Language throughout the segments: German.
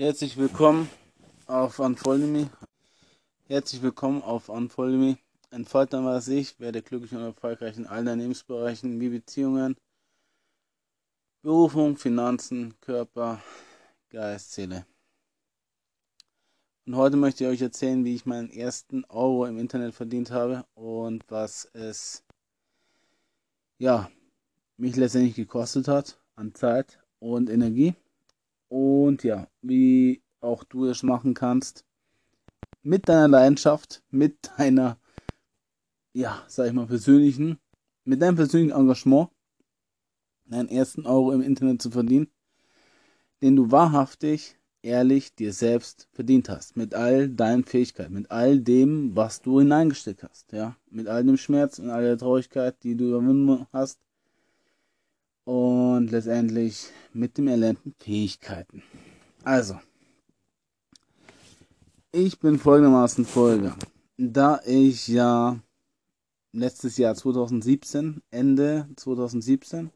Herzlich willkommen auf Unfollow Me. Herzlich willkommen auf Unfollow Me. Entfalten was ich, werde glücklich und erfolgreich in allen Lebensbereichen wie Beziehungen, Berufung, Finanzen, Körper, Geist, Seele. Und heute möchte ich euch erzählen, wie ich meinen ersten Euro im Internet verdient habe und was es ja mich letztendlich gekostet hat an Zeit und Energie. Und ja, wie auch du es machen kannst. Mit deiner Leidenschaft, mit deiner, ja, sag ich mal, persönlichen, mit deinem persönlichen Engagement, deinen ersten Euro im Internet zu verdienen, den du wahrhaftig, ehrlich dir selbst verdient hast. Mit all deinen Fähigkeiten, mit all dem, was du hineingesteckt hast, ja. Mit all dem Schmerz und all der Traurigkeit, die du überwunden hast und letztendlich mit dem erlernten Fähigkeiten. Also, ich bin folgendermaßen vorgegangen. Da ich ja letztes Jahr 2017, Ende 2017,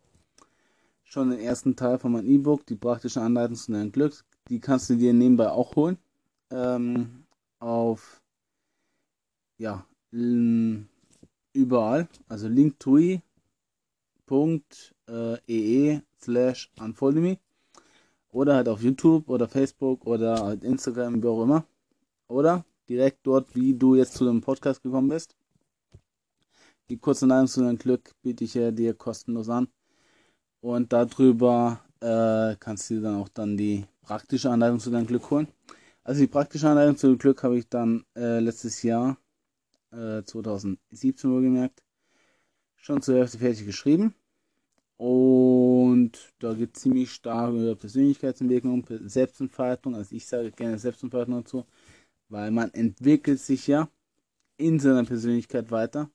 schon den ersten Teil von meinem E-Book, die praktische Anleitung zu deinem Glück, die kannst du dir nebenbei auch holen. Ähm, auf, ja, überall, also Linktree ee slash unfollow oder halt auf YouTube oder Facebook oder halt Instagram, wie auch immer. Oder direkt dort, wie du jetzt zu dem Podcast gekommen bist. Die kurze Anleitung zu deinem Glück biete ich dir kostenlos an. Und darüber äh, kannst du dann auch dann die praktische Anleitung zu deinem Glück holen. Also die praktische Anleitung zu deinem Glück habe ich dann äh, letztes Jahr, äh, 2017 wohlgemerkt, schon zur Hälfte fertig geschrieben. Und da geht ziemlich stark über Persönlichkeitsentwicklung, Selbstentfaltung. Also ich sage gerne Selbstentfaltung dazu, weil man entwickelt sich ja in seiner Persönlichkeit weiter.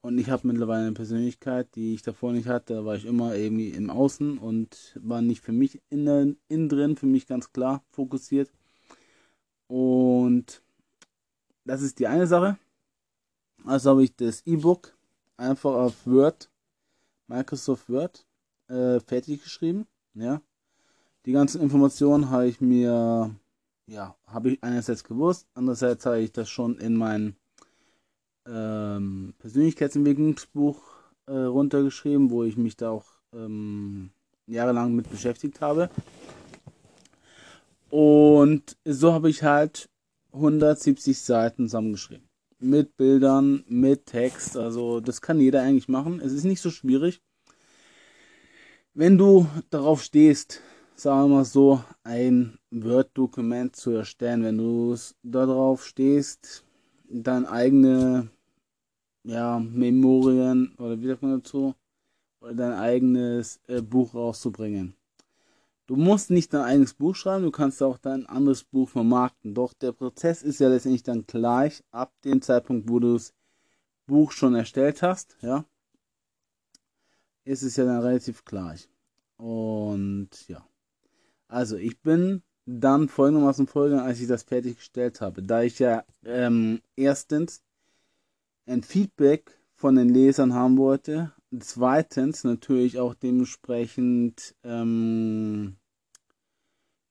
Und ich habe mittlerweile eine Persönlichkeit, die ich davor nicht hatte. Da war ich immer irgendwie im Außen und war nicht für mich innen, innen drin, für mich ganz klar fokussiert. Und das ist die eine Sache. Also habe ich das E-Book einfach auf Word Microsoft Word äh, fertig geschrieben. Ja. Die ganzen Informationen habe ich mir, ja, habe ich einerseits gewusst, andererseits habe ich das schon in mein ähm, Persönlichkeitsentwicklungsbuch äh, runtergeschrieben, wo ich mich da auch ähm, jahrelang mit beschäftigt habe. Und so habe ich halt 170 Seiten zusammengeschrieben mit Bildern, mit Text. Also das kann jeder eigentlich machen. Es ist nicht so schwierig. Wenn du darauf stehst, sagen wir mal so, ein Word-Dokument zu erstellen, wenn du darauf stehst, deine eigene ja, Memorien oder wie sagt man dazu, oder dein eigenes äh, Buch rauszubringen. Du musst nicht dein eigenes Buch schreiben, du kannst auch dein anderes Buch vermarkten. Doch der Prozess ist ja letztendlich dann gleich ab dem Zeitpunkt, wo du das Buch schon erstellt hast, ja, ist es ja dann relativ gleich. Und ja. Also ich bin dann folgendermaßen vorgegangen, als ich das fertiggestellt habe. Da ich ja ähm, erstens ein Feedback von den Lesern haben wollte, zweitens natürlich auch dementsprechend ähm,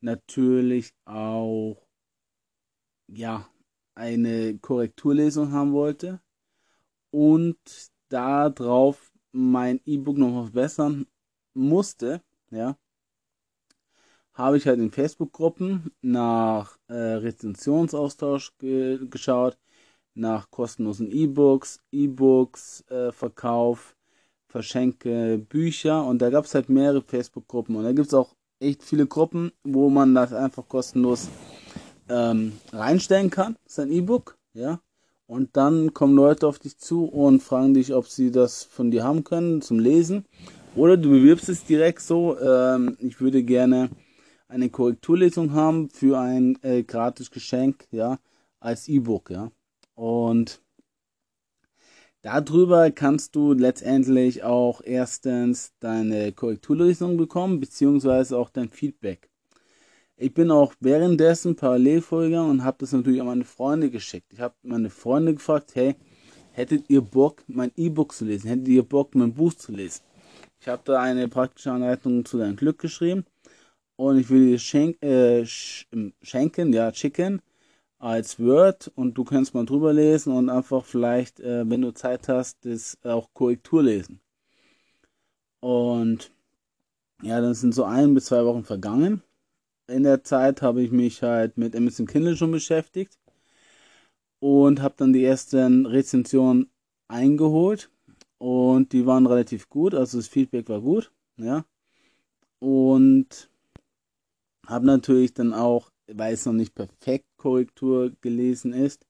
natürlich auch ja eine Korrekturlesung haben wollte und darauf mein E-Book noch verbessern musste, ja, habe ich halt in Facebook-Gruppen nach äh, Rezensionsaustausch ge geschaut, nach kostenlosen E-Books, E-Books, äh, verschenke Bücher und da gab es halt mehrere Facebook-Gruppen und da gibt es auch echt viele Gruppen, wo man das einfach kostenlos ähm, reinstellen kann, sein E-Book, ja. Und dann kommen Leute auf dich zu und fragen dich, ob sie das von dir haben können zum Lesen. Oder du bewirbst es direkt so, ähm, ich würde gerne eine Korrekturlesung haben für ein äh, gratis Geschenk, ja, als E-Book, ja. Und Darüber kannst du letztendlich auch erstens deine Korrekturlösung bekommen, beziehungsweise auch dein Feedback. Ich bin auch währenddessen parallel vorgegangen und habe das natürlich an meine Freunde geschickt. Ich habe meine Freunde gefragt, hey, hättet ihr Bock, mein E-Book zu lesen? Hättet ihr Bock, mein Buch zu lesen? Ich habe da eine praktische Anleitung zu deinem Glück geschrieben und ich will dir schenk, äh, schenken, ja, schicken als Word und du kannst mal drüber lesen und einfach vielleicht, äh, wenn du Zeit hast, das auch Korrektur lesen. Und ja, dann sind so ein bis zwei Wochen vergangen. In der Zeit habe ich mich halt mit Amazon Kindle schon beschäftigt und habe dann die ersten Rezensionen eingeholt und die waren relativ gut, also das Feedback war gut, ja. Und habe natürlich dann auch, weil es noch nicht perfekt Korrektur gelesen ist,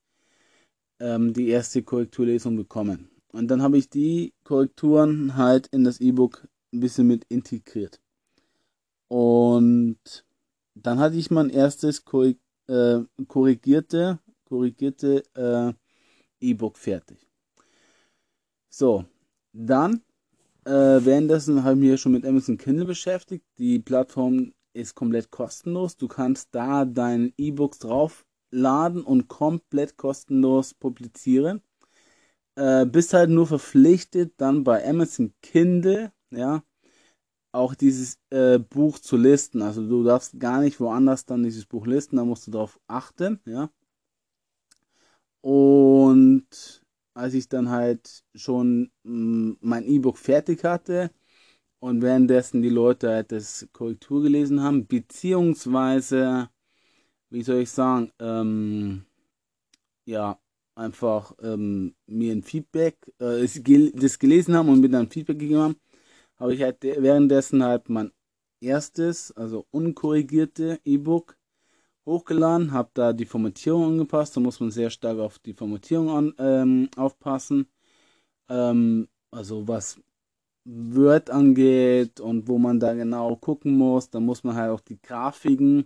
ähm, die erste Korrekturlesung bekommen. Und dann habe ich die Korrekturen halt in das E-Book ein bisschen mit integriert. Und dann hatte ich mein erstes äh, korrigierte, korrigierte äh, E-Book fertig. So, dann äh, währenddessen habe ich mich schon mit Amazon Kindle beschäftigt. Die Plattform ist komplett kostenlos. Du kannst da deine E-Books draufladen und komplett kostenlos publizieren. Äh, bist halt nur verpflichtet, dann bei Amazon Kindle, ja, auch dieses äh, Buch zu listen. Also du darfst gar nicht woanders dann dieses Buch listen, da musst du darauf achten, ja. Und als ich dann halt schon mh, mm, mein E-Book fertig hatte, und währenddessen die Leute halt das Korrektur gelesen haben, beziehungsweise, wie soll ich sagen, ähm, ja, einfach ähm, mir ein Feedback, äh, das gelesen haben und mir dann Feedback gegeben haben, habe ich halt währenddessen halt mein erstes, also unkorrigierte E-Book hochgeladen, habe da die Formatierung angepasst, da muss man sehr stark auf die Formatierung an, ähm, aufpassen. Ähm, also was Word angeht und wo man da genau gucken muss, da muss man halt auch die Grafiken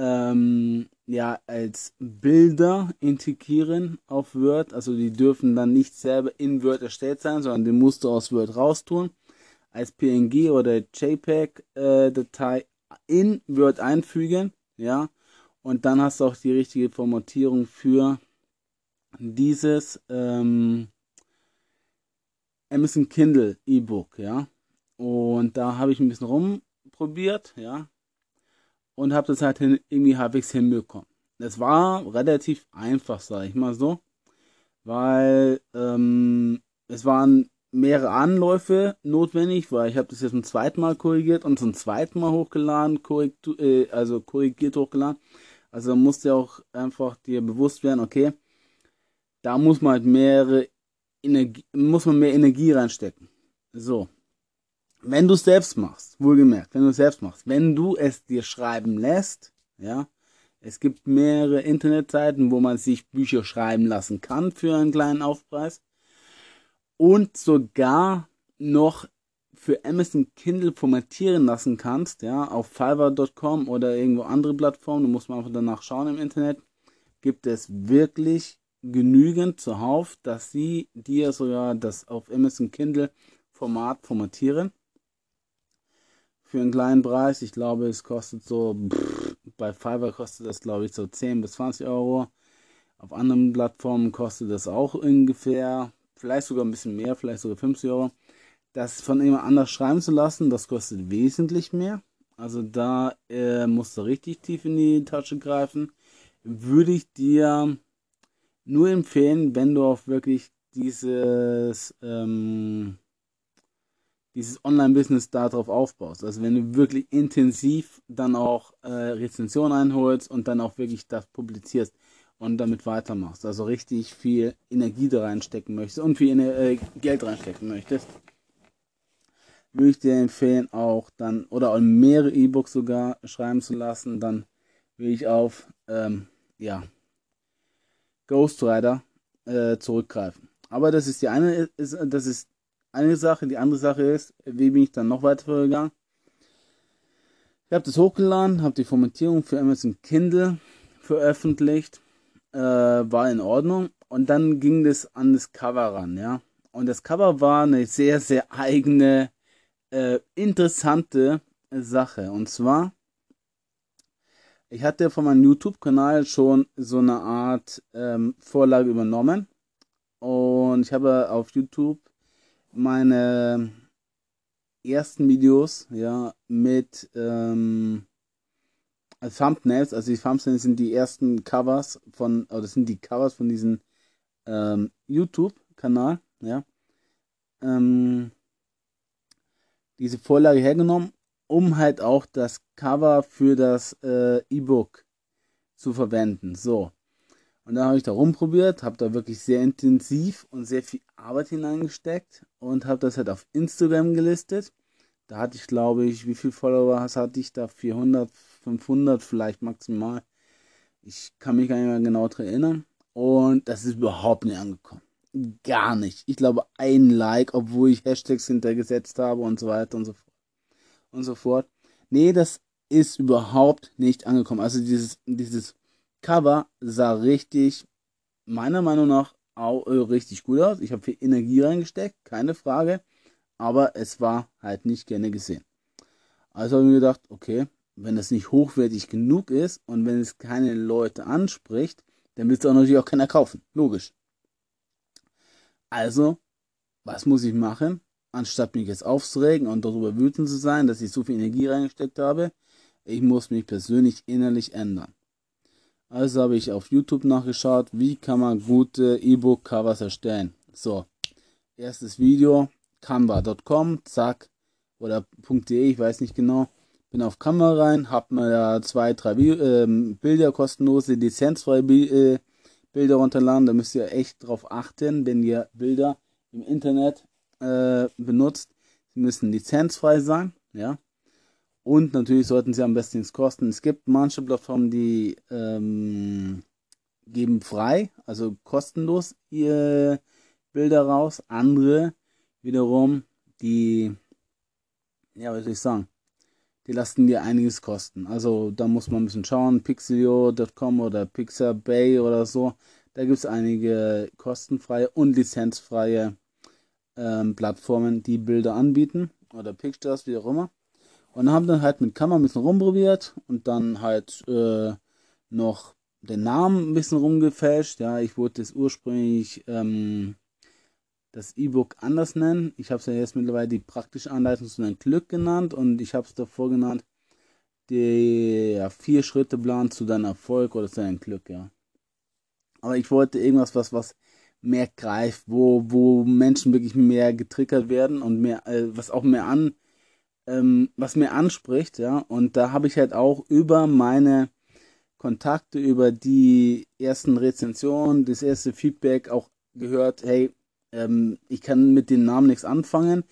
ähm, ja als Bilder integrieren auf Word. Also die dürfen dann nicht selber in Word erstellt sein, sondern den musst du aus Word raustun. Als PNG oder JPEG-Datei äh, in Word einfügen, ja. Und dann hast du auch die richtige Formatierung für dieses ähm, Amazon Kindle E-Book, ja. Und da habe ich ein bisschen rumprobiert, ja. Und habe das halt irgendwie halbwegs hinbekommen. Es war relativ einfach, sage ich mal so. Weil ähm, es waren mehrere Anläufe notwendig, weil ich habe das jetzt zum zweiten Mal korrigiert und zum zweiten Mal hochgeladen, korrektu äh, also korrigiert hochgeladen. Also musste auch einfach dir bewusst werden, okay, da muss man halt mehrere Energie, muss man mehr Energie reinstecken. So. Wenn du es selbst machst, wohlgemerkt, wenn du es selbst machst, wenn du es dir schreiben lässt, ja, es gibt mehrere Internetseiten, wo man sich Bücher schreiben lassen kann für einen kleinen Aufpreis. Und sogar noch für Amazon Kindle formatieren lassen kannst, ja, auf Fiverr.com oder irgendwo andere Plattformen, du musst mal einfach danach schauen im Internet, gibt es wirklich genügend zuhauf, dass sie dir sogar das auf Amazon Kindle Format formatieren. Für einen kleinen Preis. Ich glaube, es kostet so, bei Fiverr kostet das glaube ich so 10 bis 20 Euro. Auf anderen Plattformen kostet das auch ungefähr, vielleicht sogar ein bisschen mehr, vielleicht sogar 50 Euro. Das von jemand anders schreiben zu lassen, das kostet wesentlich mehr. Also da äh, musst du richtig tief in die Tasche greifen. Würde ich dir nur empfehlen, wenn du auch wirklich dieses, ähm, dieses Online-Business darauf aufbaust. Also wenn du wirklich intensiv dann auch äh, Rezensionen einholst und dann auch wirklich das publizierst und damit weitermachst. Also richtig viel Energie da reinstecken möchtest und viel äh, Geld reinstecken möchtest, würde ich dir empfehlen, auch dann oder auch mehrere E-Books sogar schreiben zu lassen. Dann will ich auf ähm, ja, Ghost Rider äh, zurückgreifen. Aber das ist die eine, ist, das ist eine Sache. Die andere Sache ist, wie bin ich dann noch weiter vorgegangen? Ich habe das hochgeladen, habe die Formatierung für Amazon Kindle veröffentlicht, äh, war in Ordnung. Und dann ging das an das Cover ran, ja. Und das Cover war eine sehr, sehr eigene, äh, interessante Sache. Und zwar ich hatte von meinem YouTube-Kanal schon so eine Art ähm, Vorlage übernommen. Und ich habe auf YouTube meine ersten Videos ja mit ähm, Thumbnails, also die Thumbnails sind die ersten Covers von, oder das sind die Covers von diesem ähm, YouTube-Kanal, ja. Ähm, diese Vorlage hergenommen, um halt auch das Cover für das äh, E-Book zu verwenden. So. Und dann habe ich da rumprobiert, habe da wirklich sehr intensiv und sehr viel Arbeit hineingesteckt und habe das halt auf Instagram gelistet. Da hatte ich, glaube ich, wie viele Follower hatte ich da? 400, 500 vielleicht maximal. Ich kann mich gar nicht mehr genau daran erinnern. Und das ist überhaupt nicht angekommen. Gar nicht. Ich glaube, ein Like, obwohl ich Hashtags hintergesetzt habe und so weiter und so fort. Und so fort. Nee, das ist überhaupt nicht angekommen. Also dieses, dieses Cover sah richtig, meiner Meinung nach, auch äh, richtig gut aus. Ich habe viel Energie reingesteckt, keine Frage. Aber es war halt nicht gerne gesehen. Also habe ich mir gedacht, okay, wenn das nicht hochwertig genug ist und wenn es keine Leute anspricht, dann wird es auch natürlich auch keiner kaufen. Logisch. Also, was muss ich machen? Anstatt mich jetzt aufzuregen und darüber wütend zu sein, dass ich so viel Energie reingesteckt habe, ich muss mich persönlich innerlich ändern. Also habe ich auf YouTube nachgeschaut, wie kann man gute E-Book-Covers erstellen. So, erstes Video, canva.com, zack, oder .de, ich weiß nicht genau. Bin auf Canva rein, hab mir da zwei, drei äh, Bilder kostenlose, lizenzfreie äh, Bilder runterladen. Da müsst ihr echt drauf achten, wenn ihr Bilder im Internet äh, benutzt. Sie müssen lizenzfrei sein, ja. Und natürlich sollten sie am besten nichts kosten. Es gibt manche Plattformen, die ähm, geben frei, also kostenlos ihre Bilder raus. Andere wiederum, die, ja, was soll ich sagen, die lassen dir einiges kosten. Also da muss man ein bisschen schauen, pixelio.com oder Pixabay oder so. Da gibt es einige kostenfreie und lizenzfreie ähm, Plattformen, die Bilder anbieten oder Pictures, wie auch immer. Und haben dann halt mit Kamera ein bisschen rumprobiert und dann halt äh, noch den Namen ein bisschen rumgefälscht. Ja, ich wollte es ursprünglich ähm, das E-Book anders nennen. Ich habe es ja jetzt mittlerweile die praktische Anleitung zu deinem Glück genannt und ich habe es davor genannt, der vier Schritte Plan zu deinem Erfolg oder zu deinem Glück, ja. Aber ich wollte irgendwas, was, was mehr greift, wo, wo Menschen wirklich mehr getriggert werden und mehr, äh, was auch mehr an, ähm, was mehr anspricht, ja. Und da habe ich halt auch über meine Kontakte, über die ersten Rezensionen, das erste Feedback auch gehört, hey, ähm, ich kann mit den Namen nichts anfangen.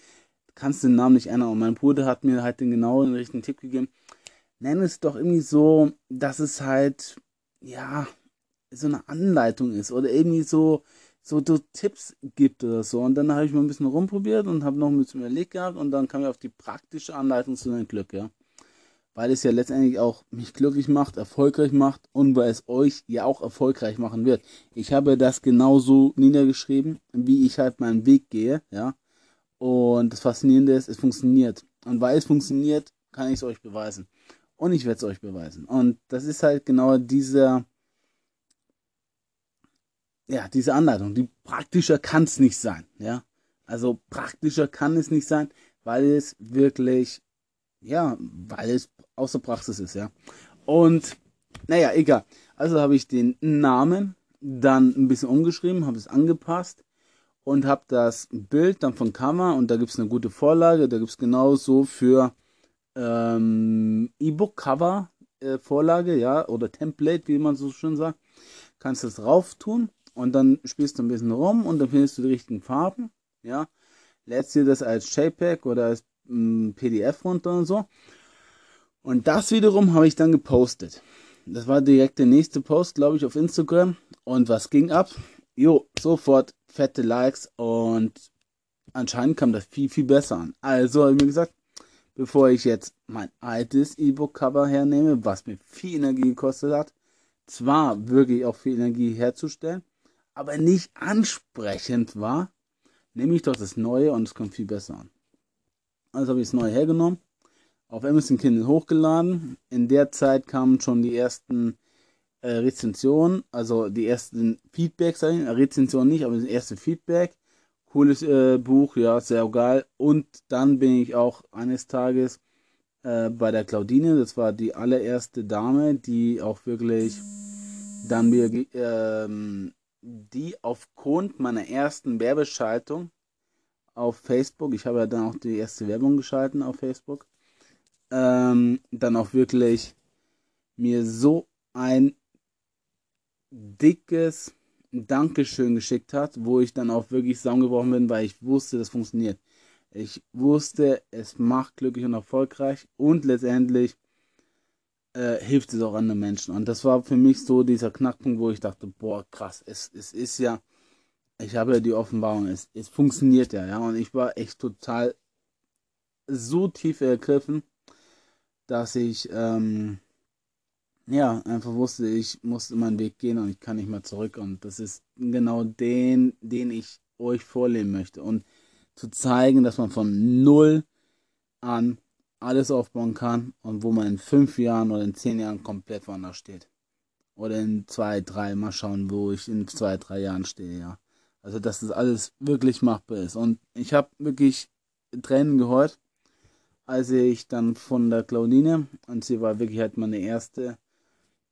Kannst den Namen nicht ändern. Und mein Bruder hat mir halt den genauen richtigen Tipp gegeben. Nenn es doch irgendwie so, dass es halt, ja, so eine Anleitung ist oder irgendwie so, so, so Tipps gibt oder so. Und dann habe ich mal ein bisschen rumprobiert und habe noch ein bisschen überlegt gehabt und dann kam ich auf die praktische Anleitung zu deinem Glück, ja weil es ja letztendlich auch mich glücklich macht, erfolgreich macht und weil es euch ja auch erfolgreich machen wird. Ich habe das genauso niedergeschrieben, wie ich halt meinen Weg gehe, ja. Und das Faszinierende ist, es funktioniert. Und weil es funktioniert, kann ich es euch beweisen. Und ich werde es euch beweisen. Und das ist halt genau dieser, ja, diese Anleitung. Die praktischer kann es nicht sein, ja. Also praktischer kann es nicht sein, weil es wirklich, ja, weil es aus der Praxis ist, ja. Und naja, egal. Also habe ich den Namen dann ein bisschen umgeschrieben, habe es angepasst und habe das Bild dann von Kammer und da gibt es eine gute Vorlage, da gibt es genauso für ähm, E-Book-Cover äh, ja, oder Template, wie man so schön sagt. Kannst das drauf tun und dann spielst du ein bisschen rum und dann findest du die richtigen Farben, ja. Lädst dir das als JPEG oder als ähm, PDF runter und so und das wiederum habe ich dann gepostet. Das war direkt der nächste Post, glaube ich, auf Instagram. Und was ging ab? Jo, sofort fette Likes und anscheinend kam das viel, viel besser an. Also habe ich mir gesagt, bevor ich jetzt mein altes E-Book-Cover hernehme, was mir viel Energie gekostet hat, zwar wirklich auch viel Energie herzustellen, aber nicht ansprechend war, nehme ich doch das Neue und es kommt viel besser an. Also habe ich das Neue hergenommen auf Amazon Kindle hochgeladen. In der Zeit kamen schon die ersten äh, Rezensionen, also die ersten Feedbacks, Rezension nicht, aber das erste Feedback. Cooles äh, Buch, ja, sehr geil. Und dann bin ich auch eines Tages äh, bei der Claudine. Das war die allererste Dame, die auch wirklich dann mir, ähm, die aufgrund meiner ersten Werbeschaltung auf Facebook, ich habe ja dann auch die erste Werbung geschalten auf Facebook, ähm, dann auch wirklich mir so ein dickes Dankeschön geschickt hat, wo ich dann auch wirklich zusammengebrochen bin, weil ich wusste, das funktioniert. Ich wusste, es macht glücklich und erfolgreich und letztendlich äh, hilft es auch anderen Menschen. Und das war für mich so dieser Knackpunkt, wo ich dachte, boah, krass, es, es ist ja, ich habe ja die Offenbarung, es, es funktioniert ja, ja. Und ich war echt total so tief ergriffen, dass ich, ähm, ja, einfach wusste, ich musste meinen Weg gehen und ich kann nicht mehr zurück. Und das ist genau den, den ich euch vorleben möchte. Und zu zeigen, dass man von null an alles aufbauen kann und wo man in fünf Jahren oder in zehn Jahren komplett woanders steht. Oder in zwei, drei, mal schauen, wo ich in zwei, drei Jahren stehe, ja. Also, dass das alles wirklich machbar ist. Und ich habe wirklich Tränen gehört, als ich dann von der Claudine, und sie war wirklich halt meine erste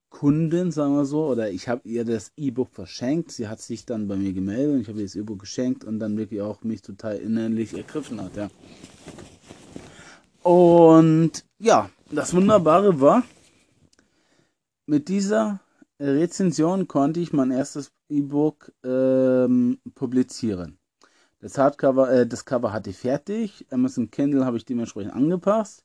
Kundin, sagen wir so, oder ich habe ihr das E-Book verschenkt. Sie hat sich dann bei mir gemeldet und ich habe ihr das E-Book geschenkt und dann wirklich auch mich total innerlich ergriffen hat, ja. Und ja, das Wunderbare war, mit dieser Rezension konnte ich mein erstes E-Book ähm, publizieren. Das Hardcover, äh, das Cover hatte ich fertig. Amazon Kindle habe ich dementsprechend angepasst.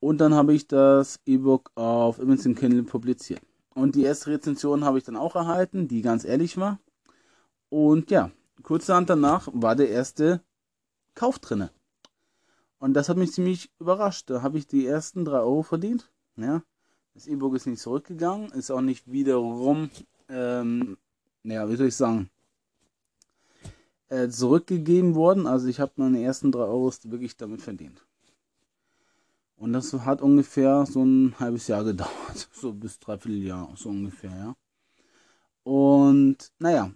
Und dann habe ich das E-Book auf Amazon Kindle publiziert. Und die erste Rezension habe ich dann auch erhalten, die ganz ehrlich war. Und ja, kurzerhand danach war der erste Kauf drinne. Und das hat mich ziemlich überrascht. Da habe ich die ersten 3 Euro verdient. Ja. Das E-Book ist nicht zurückgegangen, ist auch nicht wiederum, ähm, ja, wie soll ich sagen, äh, zurückgegeben worden. Also ich habe meine ersten 3 Euro wirklich damit verdient. Und das hat ungefähr so ein halbes Jahr gedauert. So bis dreiviertel Jahr, so ungefähr, ja. Und naja,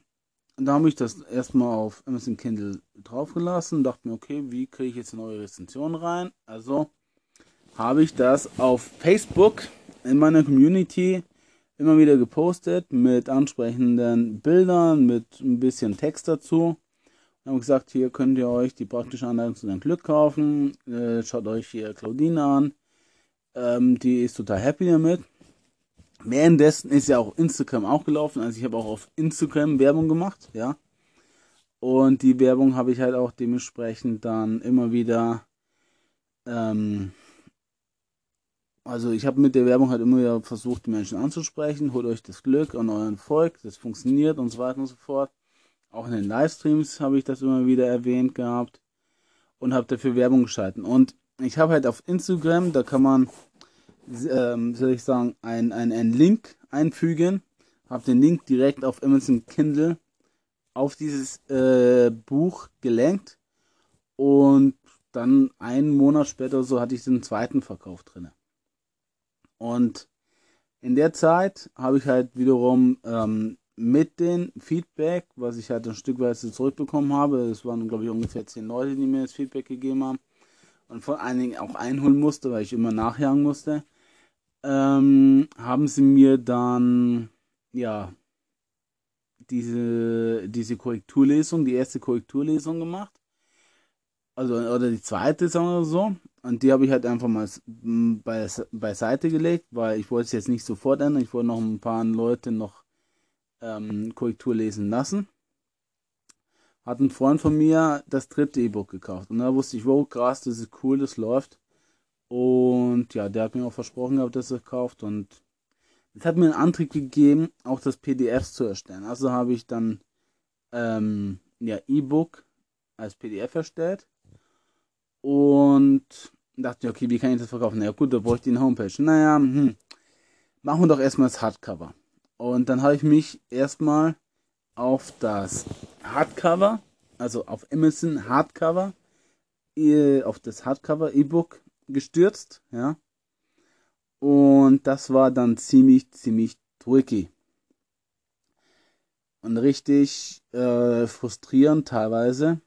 da habe ich das erstmal auf Amazon Kindle draufgelassen, dachte mir, okay, wie kriege ich jetzt eine neue Rezension rein? Also habe ich das auf Facebook in meiner Community immer wieder gepostet mit ansprechenden Bildern, mit ein bisschen Text dazu. Und habe gesagt, hier könnt ihr euch die praktische Anleitung zu deinem Glück kaufen. Äh, schaut euch hier Claudine an. Ähm, die ist total happy damit. Währenddessen ist ja auch Instagram auch gelaufen. Also ich habe auch auf Instagram Werbung gemacht, ja. Und die Werbung habe ich halt auch dementsprechend dann immer wieder. Ähm, also ich habe mit der Werbung halt immer wieder versucht, die Menschen anzusprechen. Holt euch das Glück und euren Volk, das funktioniert und so weiter und so fort. Auch in den Livestreams habe ich das immer wieder erwähnt gehabt und habe dafür Werbung geschalten. Und ich habe halt auf Instagram, da kann man ähm, soll ich sagen, ein, ein, Link einfügen. Habe den Link direkt auf Amazon Kindle auf dieses äh, Buch gelenkt. Und dann einen Monat später so hatte ich den zweiten Verkauf drin. Und in der Zeit habe ich halt wiederum ähm, mit dem Feedback, was ich halt ein Stückweise zurückbekommen habe, es waren glaube ich ungefähr zehn Leute, die mir das Feedback gegeben haben und vor allen Dingen auch einholen musste, weil ich immer nachjagen musste, ähm, haben sie mir dann, ja, diese, diese Korrekturlesung, die erste Korrekturlesung gemacht. Also, oder die zweite, sagen wir so. Und die habe ich halt einfach mal bei, beiseite gelegt, weil ich wollte es jetzt nicht sofort ändern. Ich wollte noch ein paar Leute noch ähm, Korrektur lesen lassen. Hat ein Freund von mir das dritte E-Book gekauft. Und da wusste ich, wow, krass, das ist cool, das läuft. Und ja, der hat mir auch versprochen gehabt, dass er kauft. Und es hat mir einen Antrieb gegeben, auch das PDF zu erstellen. Also habe ich dann ähm, ja, E-Book als PDF erstellt. Und dachte, okay, wie kann ich das verkaufen? Na ja, gut, da bräuchte ich eine Homepage. Naja, hm, machen wir doch erstmal das Hardcover. Und dann habe ich mich erstmal auf das Hardcover, also auf Amazon Hardcover, auf das Hardcover E-Book gestürzt, ja. Und das war dann ziemlich, ziemlich tricky. Und richtig äh, frustrierend teilweise.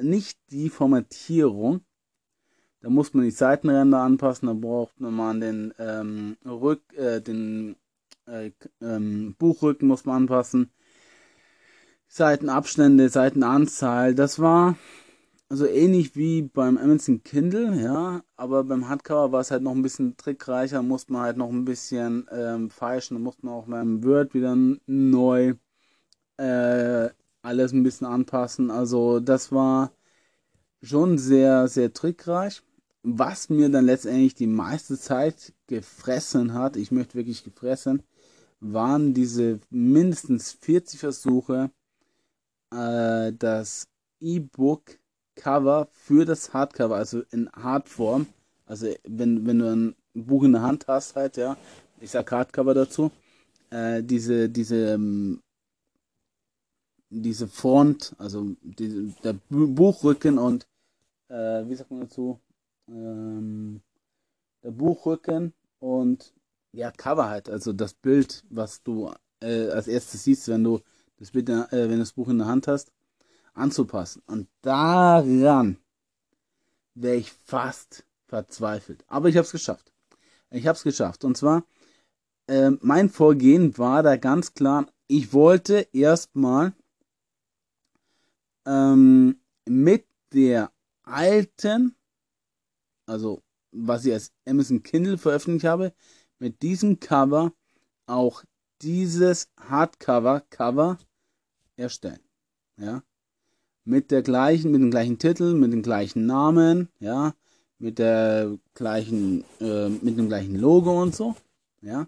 Nicht die Formatierung. Da muss man die Seitenränder anpassen, da braucht man den ähm, Rück, äh, den äh, ähm, Buchrücken muss man anpassen. Seitenabstände, Seitenanzahl, das war also ähnlich wie beim Amazon Kindle, ja, aber beim Hardcover war es halt noch ein bisschen trickreicher, musste man halt noch ein bisschen ähm, feilschen, musste man auch beim Word wieder neu äh, alles ein bisschen anpassen. Also das war schon sehr, sehr trickreich was mir dann letztendlich die meiste Zeit gefressen hat, ich möchte wirklich gefressen, waren diese mindestens 40 Versuche, äh, das E-Book-Cover für das Hardcover, also in Hardform, also wenn, wenn du ein Buch in der Hand hast, halt, ja, ich sag Hardcover dazu, äh, diese, diese, ähm, diese Font, also die, der Buchrücken und, äh, wie sagt man dazu, ähm, der Buchrücken und ja, Cover halt, also das Bild, was du äh, als erstes siehst, wenn du das Bild, äh, wenn du das Buch in der Hand hast, anzupassen. Und daran wäre ich fast verzweifelt. Aber ich habe es geschafft. Ich habe es geschafft. Und zwar, äh, mein Vorgehen war da ganz klar, ich wollte erstmal ähm, mit der alten also was ich als Amazon Kindle veröffentlicht habe, mit diesem Cover auch dieses Hardcover-Cover erstellen. Ja. Mit der gleichen, mit dem gleichen Titel, mit dem gleichen Namen, ja, mit der gleichen, äh, mit dem gleichen Logo und so, ja.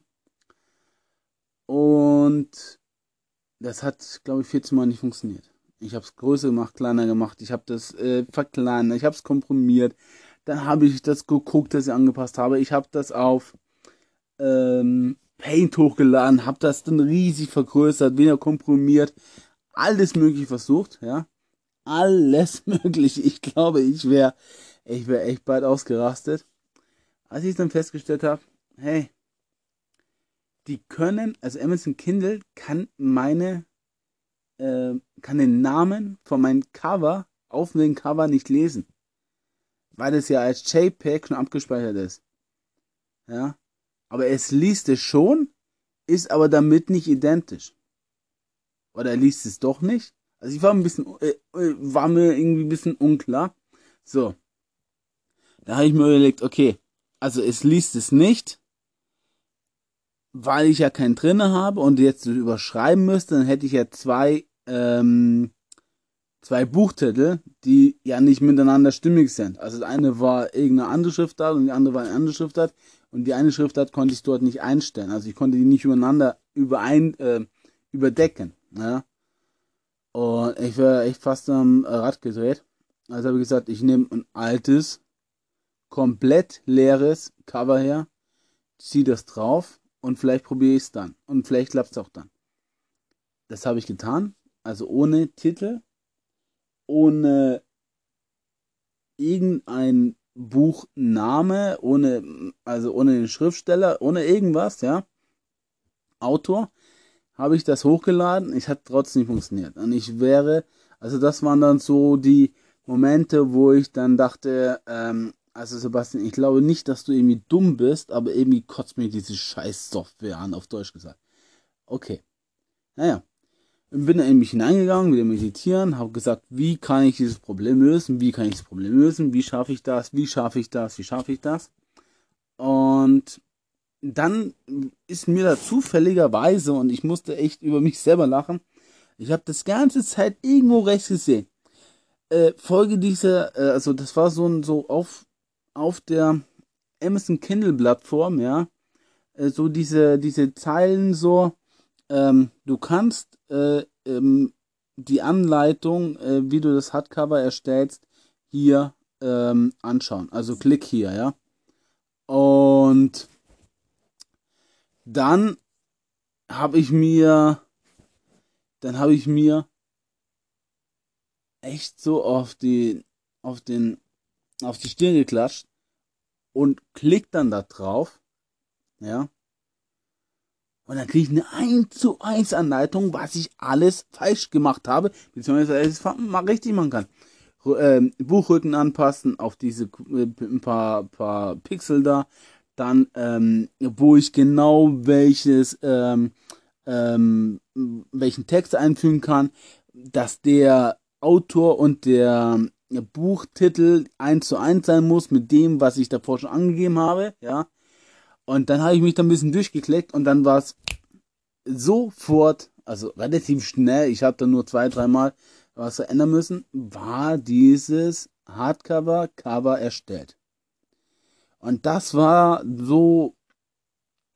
Und das hat, glaube ich, 14 Mal nicht funktioniert. Ich habe es größer gemacht, kleiner gemacht, ich habe das äh, verkleinert, ich habe es komprimiert, dann habe ich das geguckt, dass ich angepasst habe. Ich habe das auf ähm, Paint hochgeladen, habe das dann riesig vergrößert, weniger komprimiert, alles mögliche versucht, ja. Alles mögliche. Ich glaube, ich wäre ich wäre echt bald ausgerastet. Als ich dann festgestellt habe, hey, die können, also Amazon Kindle kann meine, äh, kann den Namen von meinem Cover auf dem Cover nicht lesen weil es ja als JPEG schon abgespeichert ist. Ja. Aber es liest es schon, ist aber damit nicht identisch. Oder er liest es doch nicht. Also ich war ein bisschen, äh, äh, war mir irgendwie ein bisschen unklar. So. Da habe ich mir überlegt, okay, also es liest es nicht, weil ich ja keinen drinne habe und jetzt überschreiben müsste, dann hätte ich ja zwei ähm, zwei Buchtitel, die ja nicht miteinander stimmig sind. Also das eine war irgendeine andere Schriftart und die andere war eine andere Schriftart und die eine Schriftart konnte ich dort nicht einstellen. Also ich konnte die nicht übereinander überein, äh, überdecken. Ja? Und ich wäre echt fast am Rad gedreht. Also habe ich gesagt, ich nehme ein altes, komplett leeres Cover her, ziehe das drauf und vielleicht probiere ich es dann. Und vielleicht klappt es auch dann. Das habe ich getan. Also ohne Titel, ohne irgendein Buchname, ohne, also ohne den Schriftsteller, ohne irgendwas, ja, Autor, habe ich das hochgeladen. Ich hat trotzdem funktioniert. Und ich wäre, also das waren dann so die Momente, wo ich dann dachte, ähm, also Sebastian, ich glaube nicht, dass du irgendwie dumm bist, aber irgendwie kotzt mir diese scheiß Software an, auf Deutsch gesagt. Okay. Naja, bin in mich hineingegangen, wieder meditieren, habe gesagt, wie kann ich dieses Problem lösen, wie kann ich das Problem lösen, wie schaffe ich das, wie schaffe ich das, wie schaffe ich das. Und dann ist mir da zufälligerweise, und ich musste echt über mich selber lachen, ich habe das ganze Zeit irgendwo rechts gesehen. Äh, Folge dieser, äh, also das war so, so auf, auf der Amazon Kindle Plattform, ja, äh, so diese, diese Zeilen so, ähm, du kannst äh, ähm, die Anleitung, äh, wie du das Hardcover erstellst, hier ähm, anschauen. Also klick hier, ja. Und dann habe ich mir, dann habe ich mir echt so auf die, auf den, auf die Stirn geklatscht und klick dann da drauf, ja. Und dann kriege ich eine 1 zu 1 Anleitung, was ich alles falsch gemacht habe, beziehungsweise es mal richtig machen kann. äh, Buchrücken anpassen auf diese äh, ein paar, paar Pixel da. Dann, ähm, wo ich genau welches, ähm, ähm, welchen Text einfügen kann, dass der Autor und der Buchtitel eins zu eins sein muss mit dem, was ich davor schon angegeben habe, ja. Und dann habe ich mich da ein bisschen durchgeklickt und dann war es sofort, also relativ schnell, ich habe da nur zwei, dreimal was verändern müssen, war dieses Hardcover-Cover erstellt. Und das war so,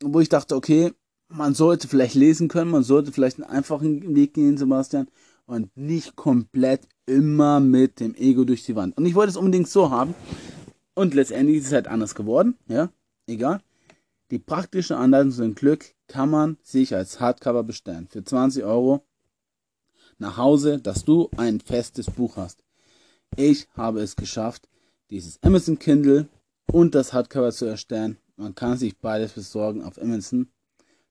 wo ich dachte, okay, man sollte vielleicht lesen können, man sollte vielleicht einen einfachen Weg gehen, Sebastian, und nicht komplett immer mit dem Ego durch die Wand. Und ich wollte es unbedingt so haben. Und letztendlich ist es halt anders geworden, ja, egal. Die praktische Anleitung zu dem Glück kann man sich als Hardcover bestellen. Für 20 Euro nach Hause, dass du ein festes Buch hast. Ich habe es geschafft, dieses Amazon Kindle und das Hardcover zu erstellen. Man kann sich beides besorgen auf Amazon.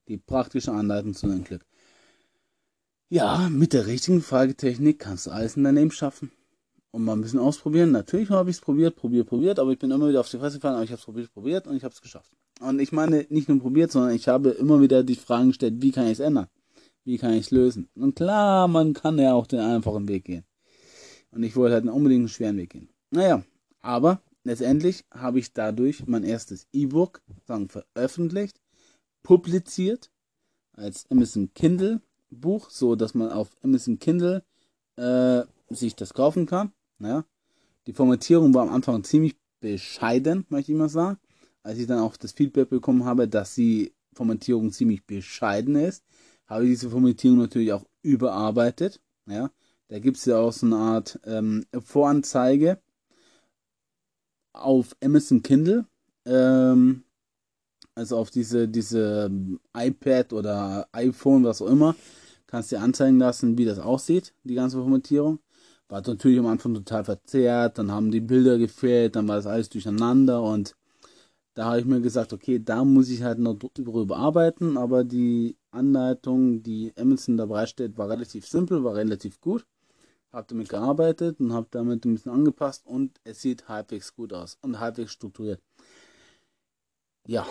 Die praktische Anleitung zu dem Glück. Ja, mit der richtigen Fragetechnik kannst du alles in deinem Leben schaffen. Und mal ein bisschen ausprobieren. Natürlich habe ich es probiert, probiert, probiert, aber ich bin immer wieder auf die Fresse gefallen, aber ich habe es probiert, probiert und ich habe es geschafft. Und ich meine, nicht nur probiert, sondern ich habe immer wieder die Fragen gestellt, wie kann ich es ändern? Wie kann ich es lösen? Und klar, man kann ja auch den einfachen Weg gehen. Und ich wollte halt unbedingt einen schweren Weg gehen. Naja, aber letztendlich habe ich dadurch mein erstes E-Book veröffentlicht, publiziert als Amazon Kindle Buch, so dass man auf Amazon Kindle äh, sich das kaufen kann. Naja, die Formatierung war am Anfang ziemlich bescheiden, möchte ich mal sagen als ich dann auch das Feedback bekommen habe, dass die Formatierung ziemlich bescheiden ist, habe ich diese Formatierung natürlich auch überarbeitet. Ja, da gibt es ja auch so eine Art ähm, Voranzeige auf Amazon Kindle. Ähm, also auf diese, diese iPad oder iPhone, was auch immer, kannst du dir anzeigen lassen, wie das aussieht, die ganze Formatierung. War natürlich am Anfang total verzerrt, dann haben die Bilder gefehlt, dann war das alles durcheinander und da habe ich mir gesagt, okay, da muss ich halt noch drüber arbeiten, aber die Anleitung, die Amazon dabei steht, war relativ simpel, war relativ gut. Habe damit gearbeitet und habe damit ein bisschen angepasst und es sieht halbwegs gut aus und halbwegs strukturiert. Ja.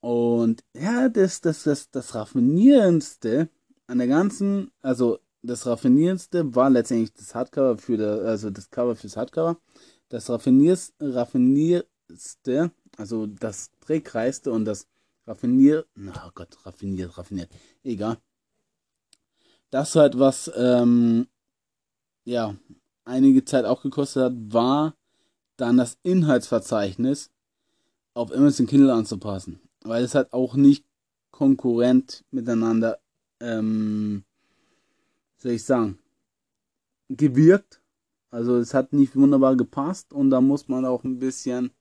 Und ja, das, das, das, das Raffinierendste an der ganzen, also das Raffinierendste war letztendlich das Hardcover für das, also das Cover fürs Hardcover. Das Raffiniers, Raffinierendste also das Drehkreiste und das Raffinier, na oh Gott, raffiniert, raffiniert, egal. Das halt, was, ähm, ja, einige Zeit auch gekostet hat, war dann das Inhaltsverzeichnis auf Amazon Kindle anzupassen. Weil es halt auch nicht konkurrent miteinander, ähm, soll ich sagen, gewirkt. Also es hat nicht wunderbar gepasst und da muss man auch ein bisschen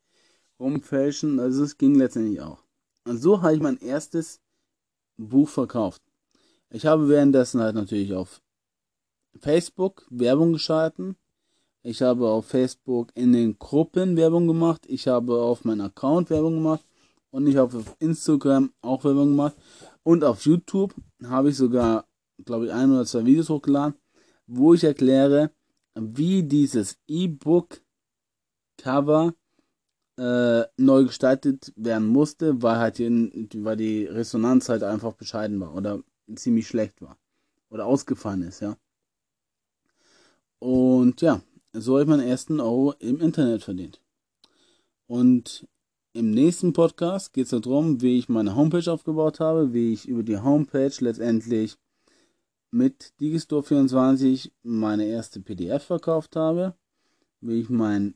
rumfälschen. Also es ging letztendlich auch. Und so habe ich mein erstes Buch verkauft. Ich habe währenddessen halt natürlich auf Facebook Werbung geschalten. Ich habe auf Facebook in den Gruppen Werbung gemacht. Ich habe auf meinem Account Werbung gemacht. Und ich habe auf Instagram auch Werbung gemacht. Und auf YouTube habe ich sogar, glaube ich, ein oder zwei Videos hochgeladen, wo ich erkläre, wie dieses E-Book Cover äh, neu gestaltet werden musste, weil halt die, weil die Resonanz halt einfach bescheiden war oder ziemlich schlecht war oder ausgefallen ist, ja. Und ja, so habe ich meinen ersten Euro im Internet verdient. Und im nächsten Podcast geht es darum, wie ich meine Homepage aufgebaut habe, wie ich über die Homepage letztendlich mit Digistore 24 meine erste PDF verkauft habe, wie ich mein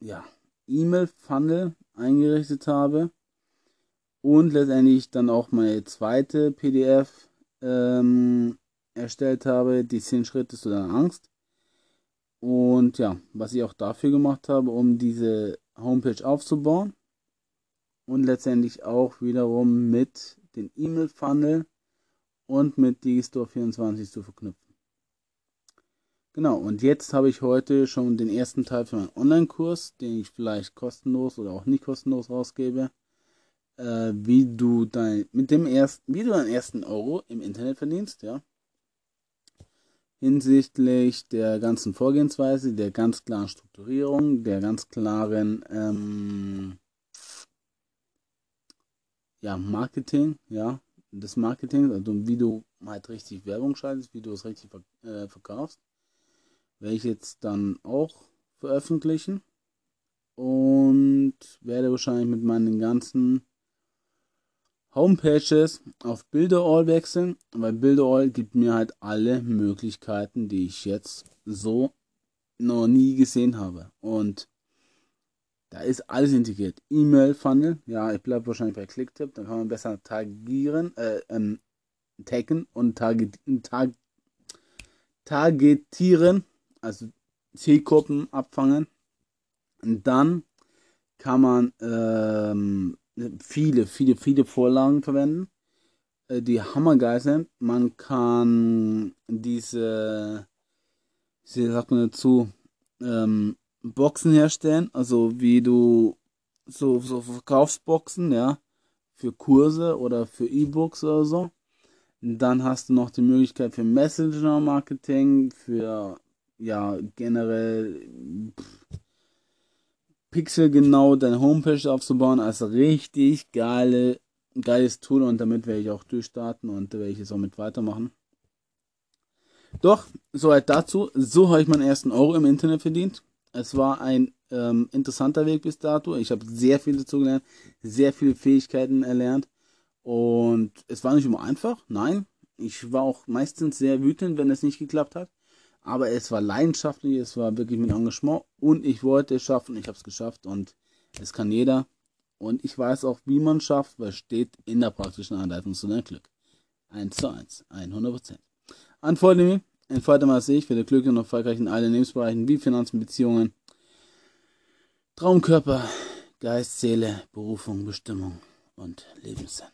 ja, E-Mail-Funnel eingerichtet habe und letztendlich dann auch meine zweite PDF ähm, erstellt habe, die 10 Schritte zu deiner Angst. Und ja, was ich auch dafür gemacht habe, um diese Homepage aufzubauen und letztendlich auch wiederum mit den E-Mail-Funnel und mit Digistore 24 zu verknüpfen. Genau, und jetzt habe ich heute schon den ersten Teil für meinen Online-Kurs, den ich vielleicht kostenlos oder auch nicht kostenlos rausgebe, äh, wie du dein, mit dem ersten, wie du deinen ersten Euro im Internet verdienst, ja. Hinsichtlich der ganzen Vorgehensweise, der ganz klaren Strukturierung, der ganz klaren ähm, ja, Marketing, ja, des Marketings, also wie du halt richtig Werbung schaltest, wie du es richtig äh, verkaufst, werde ich jetzt dann auch veröffentlichen und werde wahrscheinlich mit meinen ganzen Homepages auf Bilderall wechseln, weil Bilderall gibt mir halt alle Möglichkeiten, die ich jetzt so noch nie gesehen habe. Und da ist alles integriert. E-Mail-Funnel, ja, ich bleibe wahrscheinlich bei Clicktip, dann kann man besser tagieren, äh, ähm, taggen und target, tag, targetieren, also Zielgruppen abfangen. Und dann kann man ähm, viele, viele, viele Vorlagen verwenden, äh, die hammergeil sind. Man kann diese, wie sagt man dazu, ähm, Boxen herstellen, also wie du so, so Verkaufsboxen, ja, für Kurse oder für E-Books oder so. Dann hast du noch die Möglichkeit für Messenger-Marketing, für ja generell pff, pixelgenau deine Homepage aufzubauen, also richtig geile, geiles Tool und damit werde ich auch durchstarten und werde ich es auch mit weitermachen. Doch, soweit dazu. So habe ich meinen ersten Euro im Internet verdient. Es war ein ähm, interessanter Weg bis dato. Ich habe sehr viel dazu gelernt, sehr viele Fähigkeiten erlernt. Und es war nicht immer einfach, nein. Ich war auch meistens sehr wütend, wenn es nicht geklappt hat. Aber es war leidenschaftlich, es war wirklich mit Engagement und ich wollte es schaffen, ich habe es geschafft und es kann jeder. Und ich weiß auch, wie man schafft, weil es steht in der praktischen Anleitung zu deinem Glück. 1 zu 1, 100%. Antworte mir, entfalte mal ich für Glück und erfolgreich in allen Lebensbereichen wie Finanzen, Beziehungen, Traumkörper, Geist, Seele, Berufung, Bestimmung und Lebenssinn.